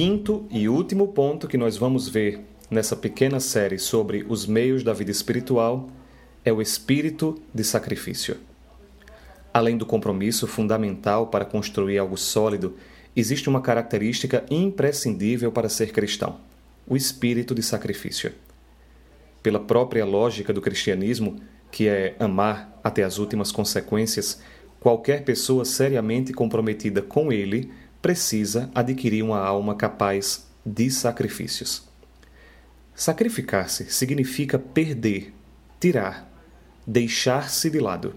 quinto e último ponto que nós vamos ver nessa pequena série sobre os meios da vida espiritual é o espírito de sacrifício. Além do compromisso fundamental para construir algo sólido, existe uma característica imprescindível para ser cristão: o espírito de sacrifício. Pela própria lógica do cristianismo, que é amar até as últimas consequências, qualquer pessoa seriamente comprometida com ele precisa adquirir uma alma capaz de sacrifícios. Sacrificar-se significa perder, tirar, deixar-se de lado.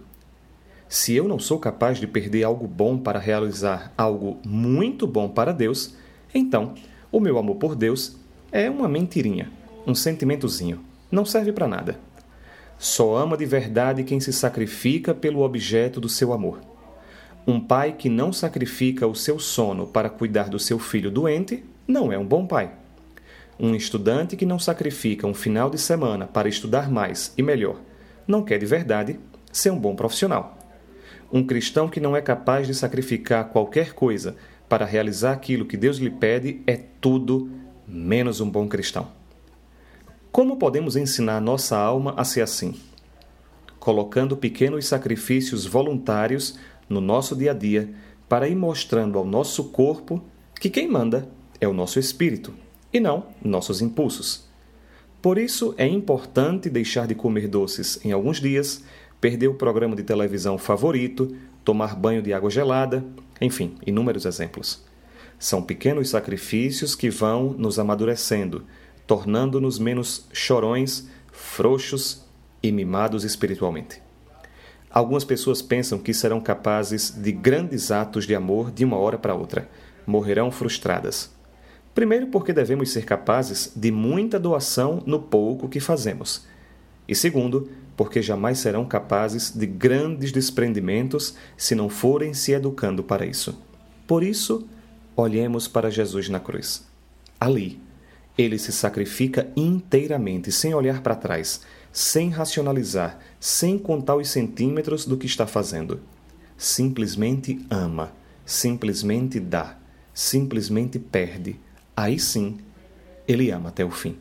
Se eu não sou capaz de perder algo bom para realizar algo muito bom para Deus, então o meu amor por Deus é uma mentirinha, um sentimentozinho, não serve para nada. Só ama de verdade quem se sacrifica pelo objeto do seu amor. Um pai que não sacrifica o seu sono para cuidar do seu filho doente não é um bom pai. Um estudante que não sacrifica um final de semana para estudar mais e melhor não quer de verdade ser um bom profissional. Um cristão que não é capaz de sacrificar qualquer coisa para realizar aquilo que Deus lhe pede é tudo menos um bom cristão. Como podemos ensinar nossa alma a ser assim? Colocando pequenos sacrifícios voluntários no nosso dia a dia para ir mostrando ao nosso corpo que quem manda é o nosso espírito e não nossos impulsos. Por isso é importante deixar de comer doces em alguns dias, perder o programa de televisão favorito, tomar banho de água gelada, enfim, inúmeros exemplos. São pequenos sacrifícios que vão nos amadurecendo, tornando-nos menos chorões, frouxos e mimados espiritualmente. Algumas pessoas pensam que serão capazes de grandes atos de amor de uma hora para outra. Morrerão frustradas. Primeiro, porque devemos ser capazes de muita doação no pouco que fazemos. E segundo, porque jamais serão capazes de grandes desprendimentos se não forem se educando para isso. Por isso, olhemos para Jesus na cruz. Ali, ele se sacrifica inteiramente, sem olhar para trás, sem racionalizar, sem contar os centímetros do que está fazendo. Simplesmente ama, simplesmente dá, simplesmente perde. Aí sim, ele ama até o fim.